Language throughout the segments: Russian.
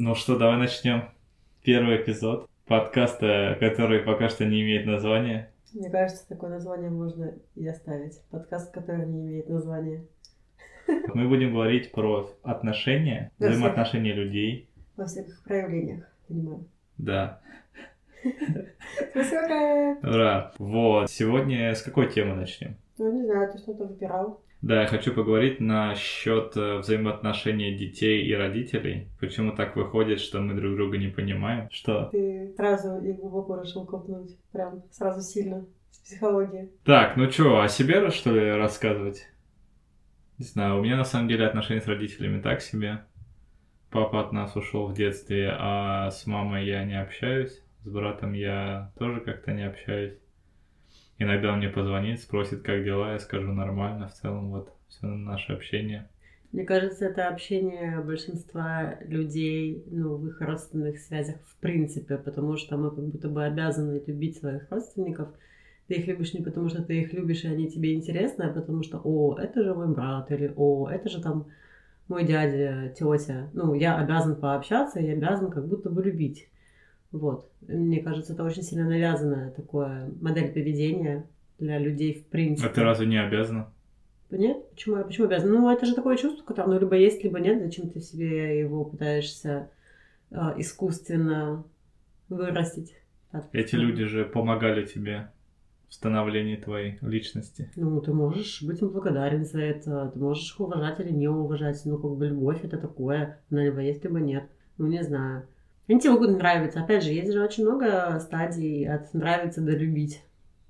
Ну что, давай начнем. Первый эпизод подкаста, который пока что не имеет названия. Мне кажется, такое название можно и оставить. Подкаст, который не имеет названия. Мы будем говорить про отношения, Во всех- взаимоотношения людей. Во всех их проявлениях, понимаю. Да. Спасибо. Ура. Вот. Сегодня с какой темы начнем? Ну, не знаю, ты что-то выбирал. Да, я хочу поговорить насчет э, взаимоотношений детей и родителей. Почему так выходит, что мы друг друга не понимаем? Что? Ты сразу и глубоко решил копнуть. Прям сразу сильно. С психологии. Так, ну что, о себе что ли рассказывать? Не знаю, у меня на самом деле отношения с родителями так себе. Папа от нас ушел в детстве, а с мамой я не общаюсь. С братом я тоже как-то не общаюсь. Иногда мне позвонит, спросит, как дела, я скажу нормально. В целом, вот, все наше общение. Мне кажется, это общение большинства людей, ну, в их родственных связях в принципе, потому что мы как будто бы обязаны любить своих родственников. Ты их любишь не потому, что ты их любишь, и они тебе интересны, а потому что, о, это же мой брат, или о, это же там мой дядя, тетя. Ну, я обязан пообщаться, я обязан как будто бы любить. Вот. Мне кажется, это очень сильно навязанная такое модель поведения для людей в принципе. А ты разве не обязана? Нет? Почему, почему обязан? Ну, это же такое чувство, которое ну, либо есть, либо нет. Зачем ты в себе его пытаешься а, искусственно вырастить? Так, Эти ну, люди же помогали тебе в становлении твоей личности. Ну, ты можешь быть им благодарен за это, ты можешь их уважать или не уважать. Ну, как бы любовь это такое, она либо есть, либо нет. Ну, не знаю. Они тебе могут нравиться. Опять же, есть же очень много стадий от нравится до любить.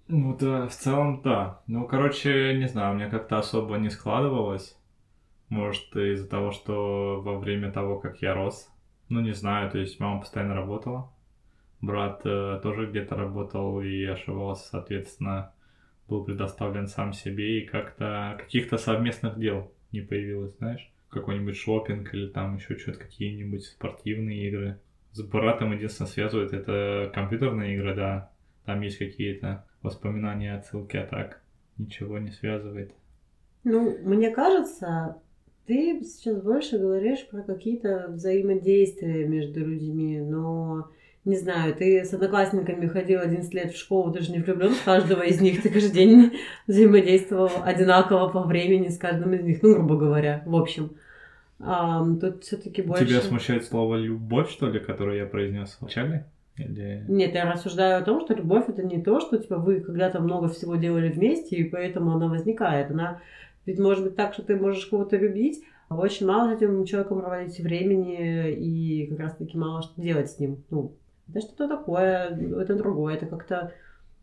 Ну да, в целом да. Ну, короче, не знаю, у меня как-то особо не складывалось. Может, из-за того, что во время того, как я рос. Ну, не знаю, то есть мама постоянно работала. Брат э, тоже где-то работал и ошибался, соответственно, был предоставлен сам себе, и как-то каких-то совместных дел не появилось, знаешь? Какой-нибудь шопинг или там еще что-то, какие-нибудь спортивные игры. С братом единственное связывает это компьютерные игры, да. Там есть какие-то воспоминания, отсылки, а так ничего не связывает. Ну, мне кажется, ты сейчас больше говоришь про какие-то взаимодействия между людьми, но не знаю, ты с одноклассниками ходил 11 лет в школу, ты же не влюблен в каждого из них, ты каждый день взаимодействовал одинаково по времени с каждым из них, ну, грубо говоря, в общем. Ам, тут все-таки больше... Тебя смущает слово любовь, что ли, которое я произнес в начале? Или... Нет, я рассуждаю о том, что любовь это не то, что типа вы когда-то много всего делали вместе, и поэтому она возникает. Она ведь может быть так, что ты можешь кого-то любить, а очень мало с этим человеком проводить времени и как раз таки мало что делать с ним. Ну, это что-то такое, это другое, это как-то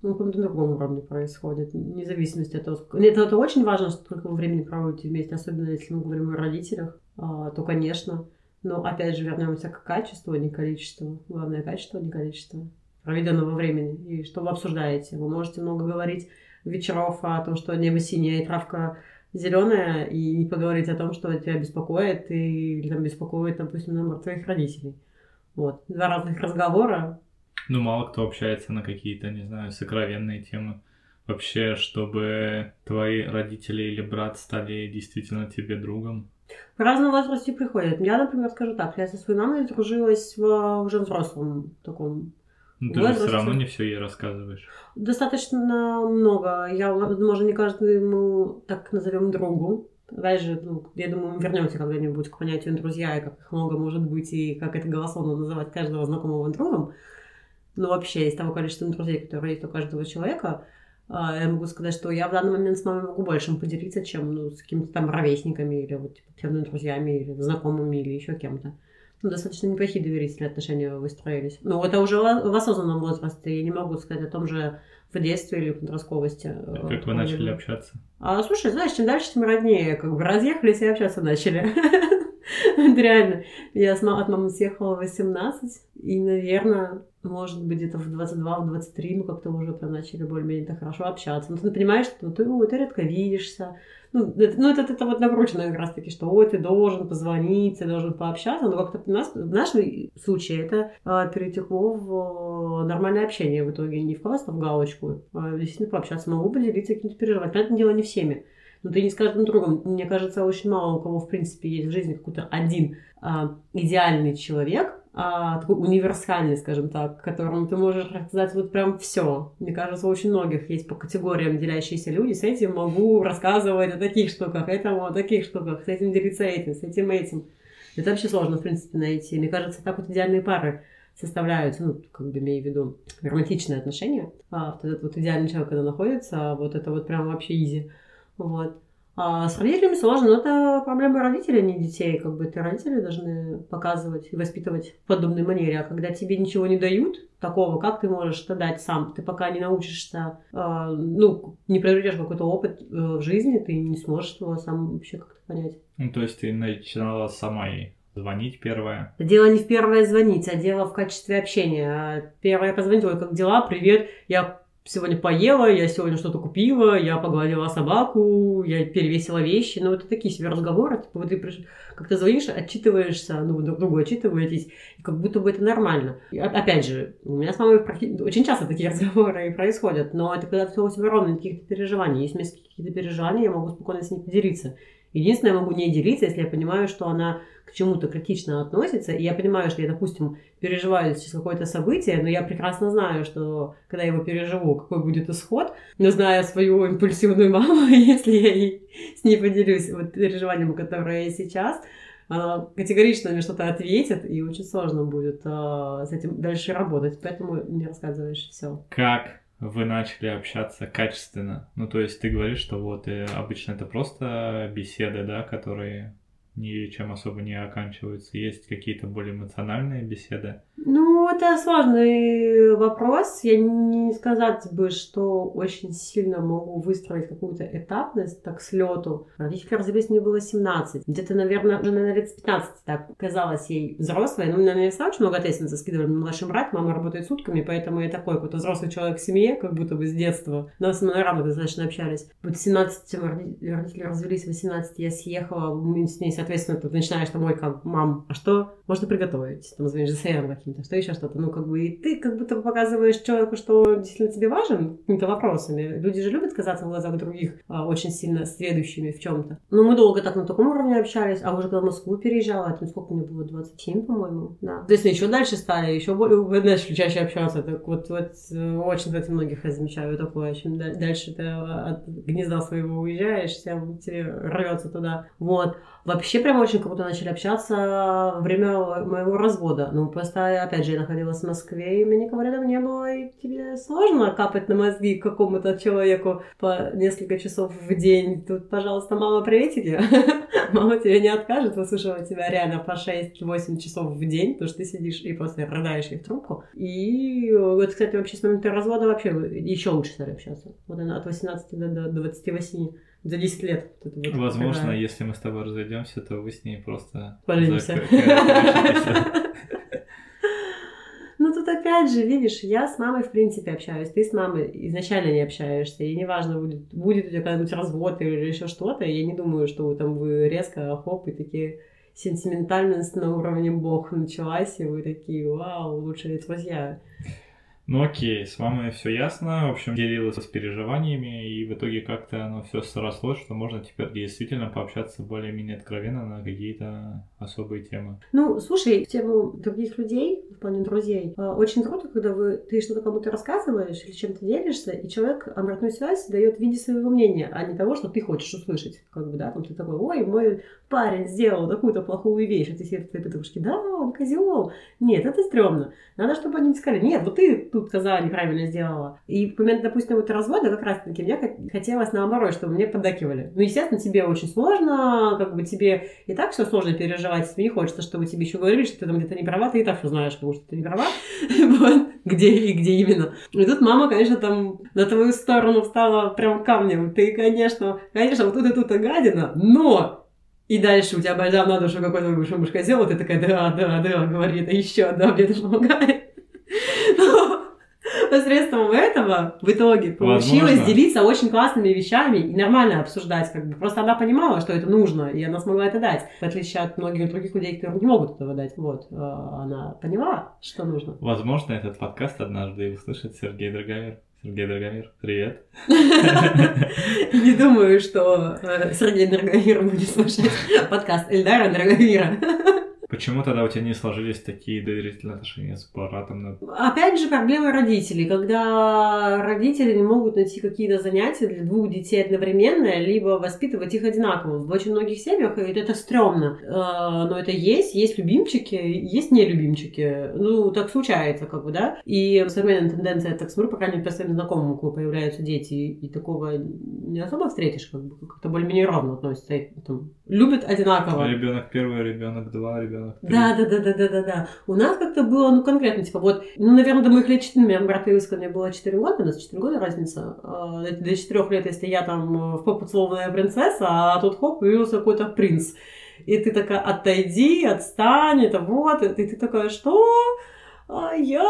на каком-то другом уровне происходит, вне зависимости от того, сколько... Нет, это очень важно, сколько вы времени проводите вместе, особенно если мы говорим о родителях, а, то, конечно. Но, опять же, вернемся к качеству, а не количеству. Главное качество, а не количество проведенного времени. И что вы обсуждаете. Вы можете много говорить вечеров о том, что небо синее и травка зеленая, и не поговорить о том, что тебя беспокоит, и, или там беспокоит, допустим, наоборот, твоих родителей. Вот. Два разных разговора. Ну, мало кто общается на какие-то, не знаю, сокровенные темы. Вообще, чтобы твои родители или брат стали действительно тебе другом. В разном возрасте приходят. Я, например, скажу так, я со своей мамой дружилась в уже взрослом таком Ну, ты же все равно не все ей рассказываешь. Достаточно много. Я, возможно, не каждому так назовем другу. Опять же, ну, я думаю, мы вернемся когда-нибудь к понятию друзья, и как их много может быть, и как это голословно называть каждого знакомого другом. Но вообще, из того количества друзей, которые есть у каждого человека, а, я могу сказать, что я в данный момент с мамой могу большим поделиться, чем ну, с какими-то там ровесниками, или вот типа, друзьями, или знакомыми, или еще кем-то. Ну, достаточно неплохие доверительные отношения выстроились. Но это уже в в осознанном возрасте. Я не могу сказать о том же в детстве или в подростковости. А Как вы начали общаться? А, слушай, знаешь, чем дальше, тем роднее. Как бы разъехались и общаться начали. Реально. Я от мамы съехала в 18, и, наверное, может быть, где-то в 22, в 23 мы как-то уже прям начали более-менее так хорошо общаться. Ну, ты понимаешь, что ты, ой, ты редко видишься. Ну, это, ну, это, это вот накручено как раз-таки, что ой, ты должен позвонить, ты должен пообщаться. Но как-то у нас, в нашем случае это а, перетекло в а, нормальное общение в итоге. Не в просто в галочку, а действительно пообщаться. Могу поделиться каким-то переживанием. Понятное дело, не всеми. Но ты не с каждым другом. Мне кажется, очень мало у кого, в принципе, есть в жизни какой-то один а, идеальный человек, а, такой универсальный, скажем так, которому ты можешь рассказать вот прям все. Мне кажется, у очень многих есть по категориям делящиеся люди. С этим могу рассказывать о таких штуках, этому о таких штуках, с этим делиться этим, с этим этим. Это вообще сложно, в принципе, найти. Мне кажется, так вот идеальные пары составляются, ну, как бы имею в виду романтичные отношения. А вот этот вот идеальный человек, когда находится, а вот это вот прям вообще изи. Вот. А с родителями сложно, но это проблема родителей, а не детей. Как бы ты родители должны показывать и воспитывать в подобной манере. А когда тебе ничего не дают такого, как ты можешь это дать сам? Ты пока не научишься, э, ну, не приобретешь какой-то опыт э, в жизни, ты не сможешь его сам вообще как-то понять. Ну, то есть ты начинала сама и звонить первое? Дело не в первое звонить, а дело в качестве общения. Первое позвонить, ой, как дела, привет, я сегодня поела, я сегодня что-то купила, я погладила собаку, я перевесила вещи. Ну, это такие себе разговоры. Типа, вот ты как ты звонишь, отчитываешься, ну, друг другу отчитываетесь, и как будто бы это нормально. И, опять же, у меня с мамой очень часто такие разговоры происходят, но это когда все у тебя ровно каких-то переживаний. Если у меня какие-то переживания, я могу спокойно с ней поделиться. Единственное, я могу не делиться, если я понимаю, что она к чему-то критично относится, и я понимаю, что я, допустим, переживаю сейчас какое-то событие, но я прекрасно знаю, что когда я его переживу, какой будет исход, но зная свою импульсивную маму, если я с ней поделюсь вот переживанием, которое я сейчас, она категорично мне что-то ответит, и очень сложно будет э, с этим дальше работать, поэтому не рассказываешь все. Как вы начали общаться качественно? Ну, то есть ты говоришь, что вот и обычно это просто беседы, да, которые ничем особо не оканчиваются. Есть какие-то более эмоциональные беседы? Ну, это сложный вопрос. Я не сказать бы, что очень сильно могу выстроить какую-то этапность так с лету. Родители развелись, мне было 17. Где-то, наверное, уже, наверное, лет с 15 так казалось ей взрослой. Ну, наверное, я очень много ответственности скидывали на младший брат. Мама работает сутками, поэтому я такой какой-то взрослый человек в семье, как будто бы с детства. Но мы на равных достаточно общались. Вот 17 родители развелись, в 18 я съехала, мы с ней, соответственно, ты начинаешь там, ой, как, мам, а что можно приготовить? Там звонишь за каким-то, что еще что-то. Ну, как бы, и ты как будто показываешь человеку, что действительно тебе важен какими-то вопросами. Люди же любят казаться в глазах других а, очень сильно следующими в чем-то. Но мы долго так на таком уровне общались, а уже когда в Москву переезжала, это сколько мне было, 27, по-моему, да. То есть еще дальше стали, еще более, начали чаще общаться. Так вот, вот очень, кстати, многих я замечаю такое. Чем дальше ты от гнезда своего уезжаешь, тем тебе рвется туда. Вот. Вообще прям очень круто начали общаться во время моего развода. Ну, просто, опять же, я находилась в Москве, и мне никого рядом не было, и тебе сложно капать на мозги какому-то человеку по несколько часов в день. Тут, пожалуйста, мама, приветики. Мама тебе не откажет выслушивать тебя реально по 6-8 часов в день, потому что ты сидишь и просто рыдаешь ей в трубку. И вот, кстати, вообще с момента развода вообще еще лучше стали общаться. Вот она от 18 до 28 за 10 лет. Вот вот Возможно, такая... если мы с тобой разойдемся, то вы с ней просто... Поженимся. Тут опять же, видишь, я с мамой в принципе общаюсь, ты с мамой изначально не общаешься, и неважно, будет, будет у тебя когда-нибудь развод или еще что-то, я не думаю, что вы там вы резко, хоп, и такие сентиментальность на уровне бог началась, и вы такие, вау, лучшие друзья. Ну окей, с мамой все ясно. В общем, делилась с переживаниями, и в итоге как-то оно все срослось, что можно теперь действительно пообщаться более-менее откровенно на какие-то особые темы. Ну, слушай, тему других людей, плане друзей, а, очень круто, когда вы, ты что-то кому-то рассказываешь или чем-то делишься, и человек обратную связь дает в виде своего мнения, а не того, что ты хочешь услышать. Как бы, да, там ты такой, ой, мой парень сделал такую-то плохую вещь, а ты себе в твоей подружке, да, он козел. Нет, это стрёмно. Надо, чтобы они сказали, нет, вот ты тут сказала, неправильно сделала. И в момент, допустим, вот развода как раз-таки мне хотелось наоборот, чтобы мне поддакивали. Ну, естественно, тебе очень сложно, как бы тебе и так все сложно переживать, тебе не хочется, чтобы тебе еще говорили, что ты там где-то не права, ты и так все знаешь, что ты не права, вот, где и где именно. И тут мама, конечно, там на твою сторону встала прям камнем. Ты, конечно, конечно, вот тут и тут гадина, но и дальше у тебя бальзам на душу какой-то муж козел, ты такая, да, да, да, говори это еще, да, мне это помогает посредством этого в итоге получилось Возможно. делиться очень классными вещами и нормально обсуждать. Как бы. Просто она понимала, что это нужно, и она смогла это дать. В отличие от многих других людей, которые не могут этого дать. Вот. А, она поняла, что нужно. Возможно, этот подкаст однажды услышит Сергей Драговер. Сергей Драгомир, привет. Не думаю, что э, Сергей Драгомир будет слушать подкаст Эльдара Драгомира. Почему тогда у тебя не сложились такие доверительные отношения с братом? Опять же, проблема родителей. Когда родители не могут найти какие-то занятия для двух детей одновременно, либо воспитывать их одинаково. В очень многих семьях это стрёмно. Э, но это есть. Есть любимчики, есть нелюбимчики. Ну, так случается, как бы, да. И современная тенденция, так смотрю, по крайней мере, по своим знакомым, у кого появляются дети, и такого не особо встретишь, как бы, как-то более-менее равно относятся. Там, любят одинаково. Ребенок первый, ребенок два, ребенок Да, да, да, да, да, да, да. У нас как-то было, ну, конкретно, типа, вот, ну, наверное, до моих лет 4, у меня брат появился, когда мне было 4 года, у нас 4 года разница. А, до 4 лет, если я там в попу целованная принцесса, а тут хоп, появился какой-то принц. И ты такая, отойди, отстань, это вот, и ты такая, что? А я...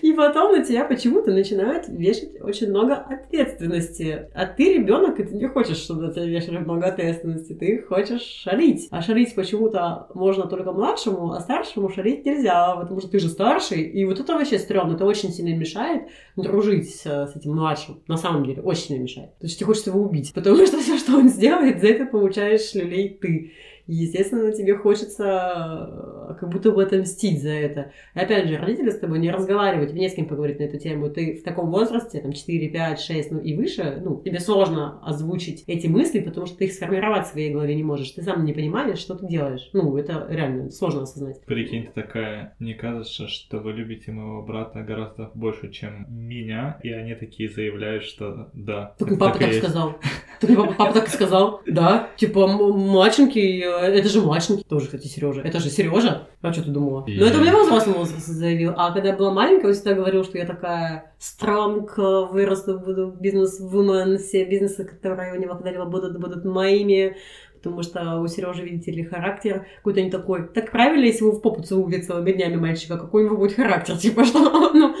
И потом на тебя почему-то начинают вешать очень много ответственности. А ты ребенок, и ты не хочешь, чтобы на тебя вешали много ответственности. Ты хочешь шалить. А шалить почему-то можно только младшему, а старшему шалить нельзя, потому что ты же старший. И вот это вообще стрёмно. Это очень сильно мешает дружить с этим младшим. На самом деле, очень сильно мешает. То есть тебе хочется его убить. Потому что все, что он сделает, за это получаешь люлей ты естественно, тебе хочется э, как будто бы отомстить за это. И опять же, родители с тобой не разговаривают, тебе не с кем поговорить на эту тему. Ты в таком возрасте, там, 4, 5, 6, ну и выше, ну, тебе сложно озвучить эти мысли, потому что ты их сформировать в своей голове не можешь. Ты сам не понимаешь, что ты делаешь. Ну, это реально сложно осознать. Прикинь, ты такая, мне кажется, что вы любите моего брата гораздо больше, чем меня, и они такие заявляют, что да. Так папа так, так сказал. Так папа, папа так сказал, да. Типа, младшенький это же младшенький тоже, кстати, Сережа. Это же Сережа. А что ты думала? И... Ну, это мне во взрослом возрасте заявил. А когда я была маленькая, он всегда говорил, что я такая стронг, вырасту, буду бизнес-вумен, все бизнесы, которые у него когда-либо будут, будут моими потому что у Сережи, видите ли, характер какой-то не такой. Так правильно, если вы в попу целуете целыми днями мальчика, какой у него будет характер? Типа, что, ну,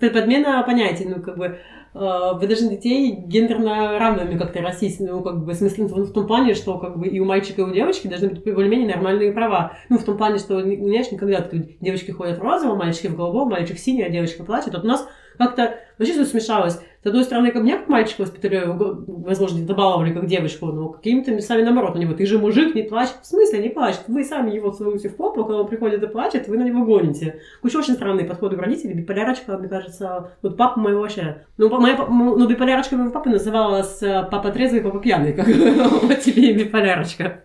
подмена понятий, ну, как бы, вы должны детей гендерно равными как-то растить, ну, как бы, в смысле, в том плане, что, как бы, и у мальчика, и у девочки должны быть более-менее нормальные права. Ну, в том плане, что, знаешь, никогда девочки ходят в розовом, мальчики в голубом, мальчик синий, а девочка плачет. Вот у нас как-то вообще все смешалось. С одной стороны, ко мне как мальчик воспитали, возможно, где-то баловали как девочку, но какими-то местами наоборот, у него, ты же мужик, не плачь. В смысле не плачет? Вы сами его целуете в попу, когда он приходит и плачет, вы на него гоните. Куча очень странные подходы к родителям. Биполярочка, мне кажется, вот папа моего вообще... Ну, моя, ну, биполярочка моего папы называлась э, папа трезвый, папа пьяный, как тебе биполярочка.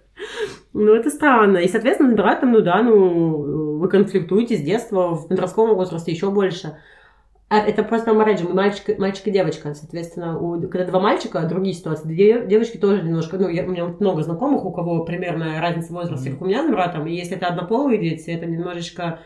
Ну, это странно. И, соответственно, набирать там, ну да, ну, вы конфликтуете с детства, в подростковом возрасте еще больше. А, это просто мы мальчик, мальчик и девочка, соответственно, у, когда два мальчика, другие ситуации, две девочки тоже немножко, ну, я, у меня много знакомых, у кого примерно разница в возрасте, mm-hmm. как у меня с братом, и если это однополые дети, это немножечко,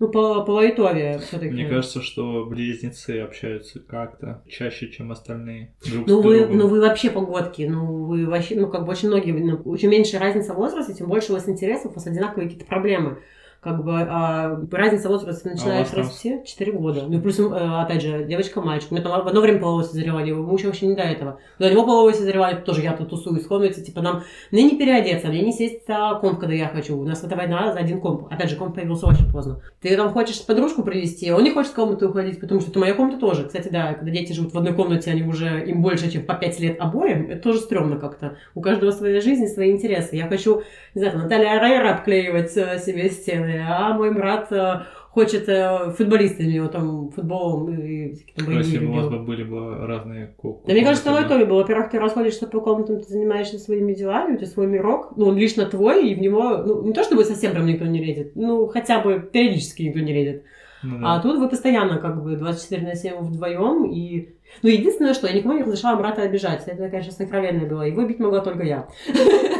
ну, по, по лайтове все-таки. Мне кажется, что близнецы общаются как-то чаще, чем остальные. Друг ну, вы, ну, вы вообще погодки, ну, вы вообще, ну, как бы очень многие, ну, чем меньше разница в возрасте, тем больше у вас интересов, у вас одинаковые какие-то проблемы как бы а, разница возраста начинает а расти 4 года. Ну, плюс, э, опять же, девочка-мальчик. У меня там в одно время половое созревание, у мужа вообще не до этого. До него половое созревание, тоже я тут тусуюсь, комнате, типа, нам мне не переодеться, мне не сесть за комп, когда я хочу. У нас эта война за один комп. Опять же, комп появился очень поздно. Ты там хочешь подружку привести, он не хочет в комнату уходить, потому что это моя комната тоже. Кстати, да, когда дети живут в одной комнате, они уже им больше, чем по 5 лет обоим, это тоже стрёмно как-то. У каждого своя жизнь, свои интересы. Я хочу, не знаю, Наталья Райера обклеивать э, себе стены, а мой брат э, хочет э, футболистами, его там футболом и там Если бы у вас бы были бы разные кубки. Да мне кажется, это лайтове было. Во-первых, ты расходишься по комнатам, ты занимаешься своими делами, у тебя свой мирок, ну, он лично твой, и в него, ну, не то чтобы совсем прям никто не лезет, ну, хотя бы периодически никто не лезет. Ну, да. А тут вы постоянно как бы 24 на 7 вдвоем, и ну, единственное, что я никому не разрешала брата обижать. Это, конечно, сокровенное было. Его бить могла только я.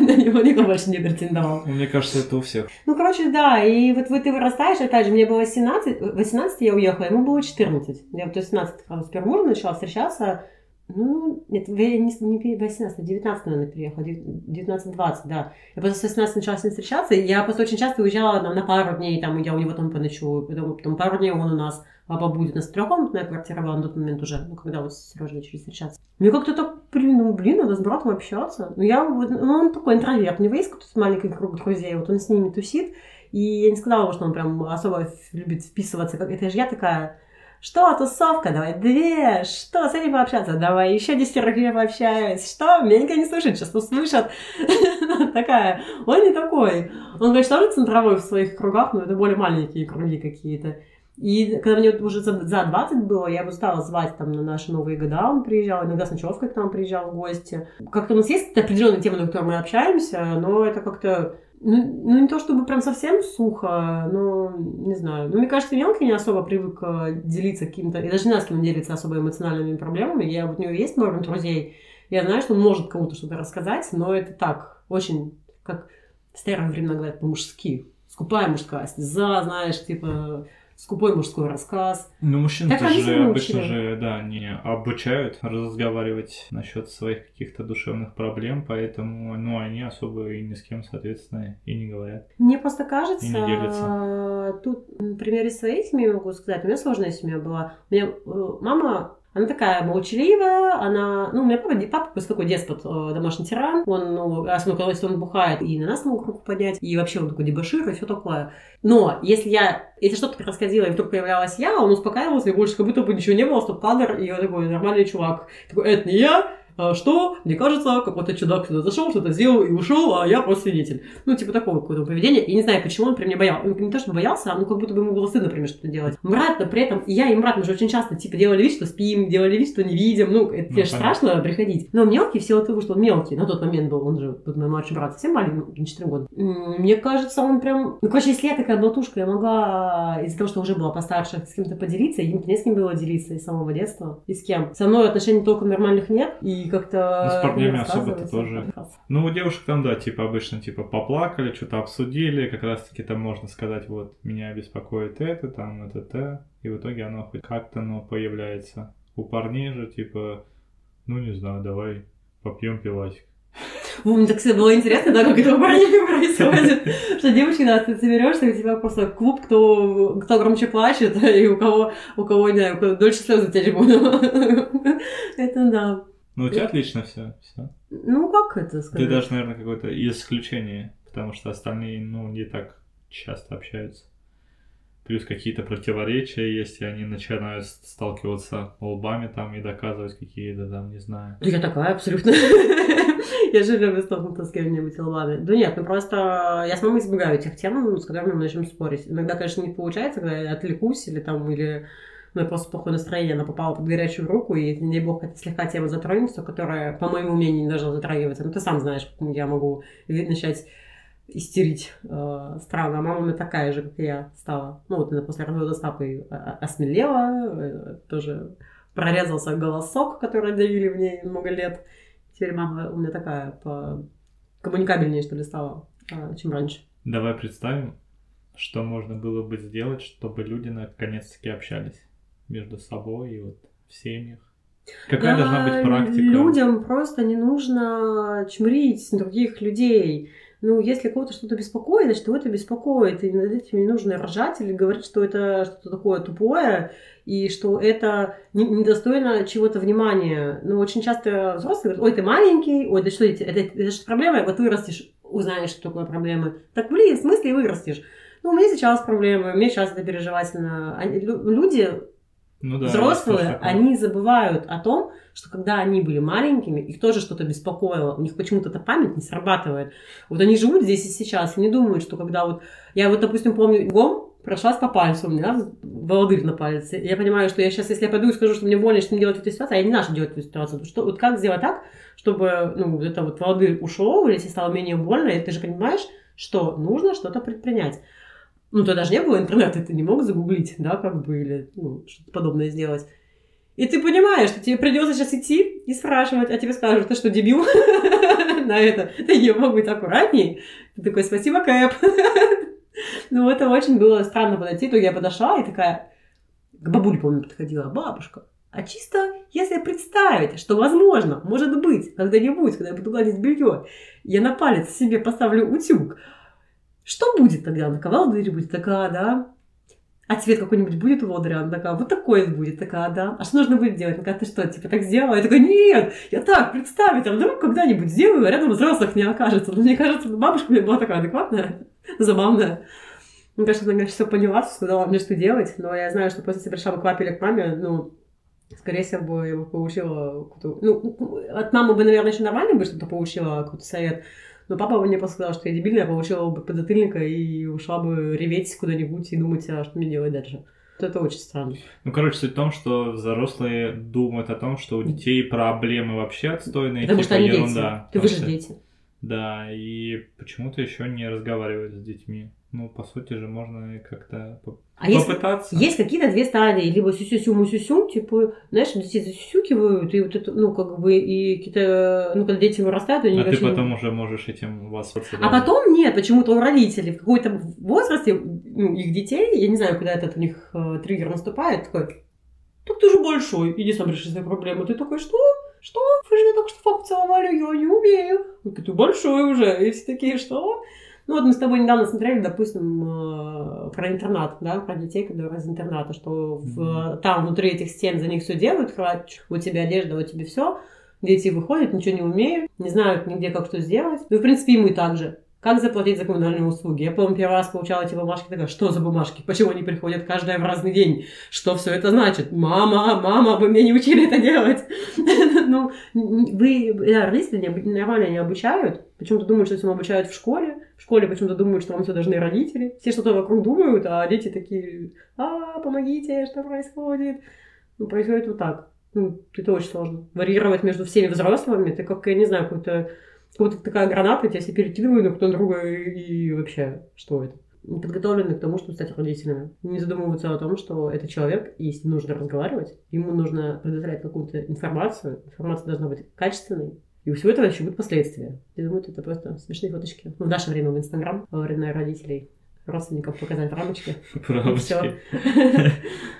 На него никто больше не претендовал. Мне кажется, это у всех. Ну, короче, да. И вот ты вырастаешь, опять же, мне было 17, 18 я уехала, ему было 14. Я в 18 с первым мужем начала встречаться. Ну, нет, не, не 18, 19, наверное, приехала, 19-20, да. Я просто с 18 начала с ним встречаться, и я просто очень часто уезжала на, на пару дней, там, я у него там поночую, потом, потом пару дней он у нас, папа будет. У нас трехкомнатная квартира была на тот момент уже, ну, когда вот с Сережей начали встречаться. Мне как-то так, блин, ну, блин, надо с братом общаться. Ну, я, ну, он такой интроверт, у него есть какой-то маленький круг друзей, вот он с ними тусит, и я не сказала, что он прям особо любит вписываться, как это же я такая Что, тусовка? Давай две. Что, с этим пообщаться? Давай еще десятерых я пообщаюсь. Что? Меня не слышит, сейчас услышат. Такая. Он не такой. Он, конечно, тоже центровой в своих кругах, но это более маленькие круги какие-то. И когда мне уже за 20 было, я его стала звать там на наши Новые года, он приезжал, иногда с ночевкой к нам приезжал в гости. Как-то у нас есть определенные темы, на которые мы общаемся, но это как-то ну, ну, не то чтобы прям совсем сухо, но не знаю. Ну, мне кажется, мелкий не особо привык делиться каким-то, и даже не с кем делиться особо эмоциональными проблемами. Я вот у него есть много друзей, я знаю, что он может кому-то что-то рассказать, но это так, очень, как в старые времена говорят, по-мужски. Скупая мужская слеза, знаешь, типа скупой мужской рассказ. Ну, мужчины же обычно же, да, не обучают разговаривать насчет своих каких-то душевных проблем, поэтому, ну, они особо и ни с кем, соответственно, и не говорят. Мне просто кажется, и не делятся. тут на примере своей семьи могу сказать, у меня сложная семья была. У меня э, мама она такая молчаливая, она... Ну, у меня папа, папа просто такой деспот, э, домашний тиран. Он, ну, особенно если он бухает, и на нас могут руку поднять, и вообще он такой дебошир и все такое. Но если я... Если что-то происходило, и вдруг появлялась я, он успокаивался, и больше как будто бы ничего не было, стоп-кадр, и он такой нормальный чувак. Такой, это не я, что, мне кажется, какой-то чудак сюда зашел, что-то сделал и ушел, а я просто свидетель. Ну, типа такого какого-то поведения. И не знаю, почему он при мне боялся. Не то, что боялся, а ну как будто бы ему было стыдно, например, что-то делать. Брат, но при этом, и я и брат, мы же очень часто, типа, делали вид, что спим, делали вид, что не видим. Ну, это ну, тебе же страшно приходить. Но мелкий, в силу того, что он мелкий, на тот момент был, он же, вот мой младший брат, совсем маленький, ну, 4 года. Мне кажется, он прям... Ну, короче, если я такая болтушка, я могла из-за того, что уже была постарше, с кем-то поделиться, им не с кем было делиться из самого детства. И с кем. Со мной отношений толком нормальных нет, и как-то парнями особо-то тоже. Ну, у девушек там, да, типа обычно, типа, поплакали, что-то обсудили, как раз-таки там можно сказать, вот, меня беспокоит это, там, это, то, и в итоге оно хоть как-то, но появляется. У парней же, типа, ну, не знаю, давай попьем пивасик. Мне так всегда было интересно, да, как это у парней происходит. Что девочки, да, ты соберешься, у тебя просто клуб, кто, кто громче плачет, и у кого, у кого, не знаю, дольше слезы течь будут. Это да. Ну, у тебя отлично все. все. Ну, как это сказать? Ты даже, наверное, какое-то исключение, потому что остальные, ну, не так часто общаются. Плюс какие-то противоречия есть, и они начинают сталкиваться лбами там и доказывать какие-то там, не знаю. Я такая абсолютно. Я же люблю столкнуться с кем-нибудь лбами. Да нет, ну просто я с мамой избегаю тех тем, с которыми мы начнем спорить. Иногда, конечно, не получается, когда я отвлекусь или там, или у меня просто плохое настроение, она попала под горячую руку, и, не дай бог, это слегка тема затронется, которая, по моему мнению, не должна затрагиваться. Ну, ты сам знаешь, как я могу начать истерить э, странно. А мама такая же, как и я, стала. Ну, вот она после развода с папой осмелела, э, тоже прорезался голосок, который давили в ней много лет. Теперь мама у меня такая по коммуникабельнее, что ли, стала, э, чем раньше. Давай представим, что можно было бы сделать, чтобы люди наконец-таки общались между собой и вот в семьях? Какая да, должна быть практика? Людям просто не нужно чмрить других людей. Ну, если кого-то что-то беспокоит, значит, его это беспокоит. И над этим не нужно ржать или говорить, что это что-то такое тупое, и что это недостойно чего-то внимания. Ну, очень часто взрослые говорят, ой, ты маленький, ой, да что это, это, это же проблема, вот вырастешь, узнаешь, что такое проблема. Так, блин, в смысле вырастешь? Ну, у меня сейчас проблемы, мне сейчас это переживательно. Люди ну, да, Взрослые, они забывают о том, что когда они были маленькими, их тоже что-то беспокоило, у них почему-то эта память не срабатывает. Вот они живут здесь и сейчас, и не думают, что когда вот... Я вот, допустим, помню, гом прошлась по пальцу, у меня волдырь на пальце. Я понимаю, что я сейчас, если я пойду и скажу, что мне больно, что мне делать в этой ситуации, а я не знаю, что делать в этой ситуации. Что, вот как сделать так, чтобы ну, это вот волдырь ушел, или если стало менее больно, и ты же понимаешь, что нужно что-то предпринять. Ну, тогда же не было интернета, ты не мог загуглить, да, как бы, или ну, что-то подобное сделать. И ты понимаешь, что тебе придется сейчас идти и спрашивать, а тебе скажут, ты что, дебил на это? Ты не мог быть аккуратней. Ты такой, спасибо, Кэп. ну, это очень было странно подойти. То я подошла и такая, к бабуле, помню, подходила, бабушка, а чисто если представить, что возможно, может быть, когда-нибудь, когда я буду гладить белье, я на палец себе поставлю утюг, что будет тогда? На ковал дверь будет такая, да? А цвет какой-нибудь будет у лодыря? Она такая, вот такой будет, такая, да. А что нужно будет делать? Она такая, ты что, типа так сделала? Я такая, нет, я так, представить, а вдруг когда-нибудь сделаю, а рядом взрослых не окажется. Но мне кажется, бабушка у меня была такая адекватная, забавная. Мне кажется, она, конечно, все поняла, сказала мне, что делать, но я знаю, что после пришла бы к папе или к маме, ну, скорее всего, я бы получила. Ну, от мамы бы, наверное, еще нормально бы что-то получила, какой-то совет, но папа мне просто сказал, что я дебильная, получила бы подзатыльника и ушла бы реветь куда-нибудь и думать, а что мне делать дальше. Это очень странно. Ну, короче, суть в том, что взрослые думают о том, что у детей проблемы вообще отстойные, Потому типа что они ерунда. дети. Ты вы же дети. Да, и почему-то еще не разговаривают с детьми. Ну, по сути же, можно как-то А есть, попытаться. есть какие-то две стадии, либо сюсю му сюсю типа, знаешь, детей засюсюкивают, и вот это, ну, как бы, и какие-то, ну, когда дети вырастают, они А ты вообще не- потом уже можешь этим воспользоваться. А потом нет, почему-то у родителей в какой-то возрасте, ну, их детей, я не знаю, когда этот у них э, триггер наступает, такой, так ты же большой, иди сам реши свои проблемы. Ты такой, что? Что? Вы же меня только что папу целовали, я не умею. Ты большой уже. И все такие, что? Ну вот мы с тобой недавно смотрели, допустим, э, про интернат, да, про детей, которые из интерната, что в- там внутри этих стен за них все делают, у тебя одежда, у тебя все, дети выходят, ничего не умеют, не знают нигде, как что сделать. Ну, в принципе, и мы также. Как заплатить за коммунальные услуги? Я, помню, первый раз получала эти бумажки, такая, что за бумажки? Почему они приходят каждая в разный день? Что все это значит? Мама, мама, вы меня не учили это делать. Ну, вы, родители нормально не обучают. Почему-то думают, что всему обучают в школе. В школе почему-то думают, что вам все должны родители. Все что-то вокруг думают, а дети такие, а, помогите, что происходит? Ну, происходит вот так. Ну, это очень сложно. Варьировать между всеми взрослыми, ты как, я не знаю, какой-то вот такая граната, тебя все перекидывают друг на друга, и вообще, что это? Не подготовлены к тому, чтобы стать родителями. Не задумываются о том, что это человек, и с ним нужно разговаривать, ему нужно предоставлять какую-то информацию, информация должна быть качественной, и у всего этого еще будут последствия. Я думаю, это просто смешные фоточки. Ну, в наше время в Инстаграм во время родителей родственникам показать в рамочке. Рамочки. всё.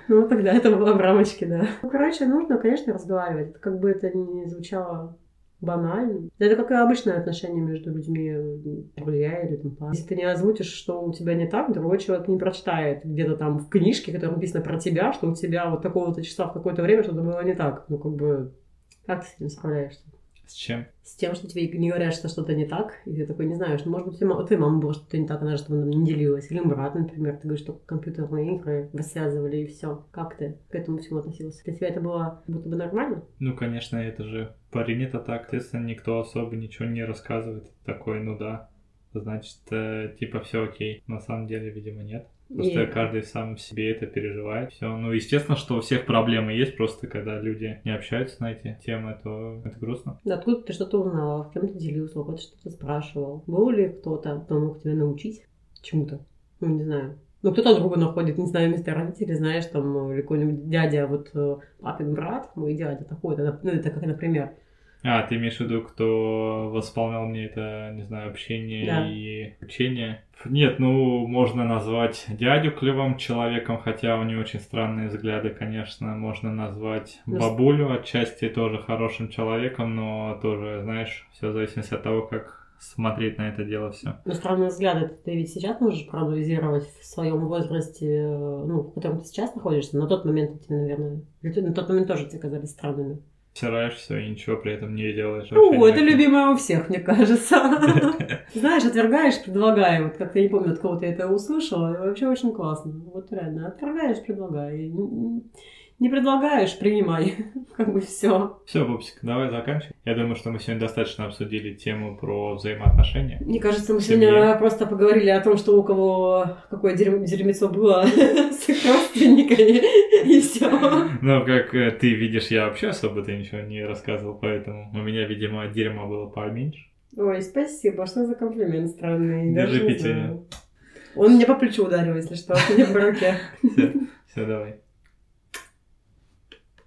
Ну, тогда это было в рамочке, да. Ну, короче, нужно, конечно, разговаривать. Как бы это ни звучало банально. Это как и обычное отношение между людьми, друзья или там. Если ты не озвучишь, что у тебя не так, другой человек не прочитает где-то там в книжке, которая написана про тебя, что у тебя вот такого-то числа в какое-то время что-то было не так. Ну, как бы, как ты с этим справляешься? С чем? С тем, что тебе не говорят, что что-то не так, и ты такой не знаешь. Ну, может быть, у твоей мамы было что-то не так, она же тобой не делилась. Или брат, например, ты говоришь, что компьютерные игры рассвязывали и все. Как ты к этому всему относился? Для тебя это было будто бы нормально? Ну, конечно, это же принято так. Естественно, никто особо ничего не рассказывает. Такой, ну да, значит, э, типа все окей. На самом деле, видимо, нет. Просто И- каждый сам себе это переживает. Все. Ну, естественно, что у всех проблемы есть, просто когда люди не общаются на эти темы, то это грустно. Да Откуда ты что-то узнала, в кем ты делился, у кого-то что-то спрашивал? Был ли кто-то, кто мог тебя научить чему-то? Ну, не знаю. Ну, кто-то друга находит, не знаю, вместо родителей, знаешь, там, или какой-нибудь дядя, вот э, папин брат, мой дядя такой, ну, это как, например, А, ты имеешь в виду, кто восполнял мне это, не знаю, общение Да. и учение? Нет, ну, можно назвать дядю клевым человеком, хотя у него очень странные взгляды, конечно. Можно назвать Ну, бабулю отчасти тоже хорошим человеком, но тоже, знаешь, все в зависимости от того, как смотреть на это дело все. Ну, странные взгляды ты ведь сейчас можешь проанализировать в своем возрасте, э, ну, в котором ты сейчас находишься. На тот момент эти, наверное, на тот момент тоже тебе казались странными. Стираешь все и ничего при этом не делаешь. Ну, это любимое у всех, мне кажется. Знаешь, отвергаешь, предлагай. Вот как-то я не помню, от кого ты это услышала. И вообще очень классно. Вот реально, отвергаешь, предлагай. Не- предлагаешь, принимай. Как бы все. Все, Пупсик, давай заканчивай. Я думаю, что мы сегодня достаточно обсудили тему про взаимоотношения. Мне кажется, мы В семье. сегодня просто поговорили о том, что у кого какое дерьм- дерьмецо было с их родственниками, и все. Ну, как э, ты видишь, я вообще особо-то ничего не рассказывал, поэтому у меня, видимо, дерьма было поменьше. Ой, спасибо, что за комплимент странный. Держи Даже знаю. Он мне по плечу ударил, если что, а не по руке. Все, все, давай.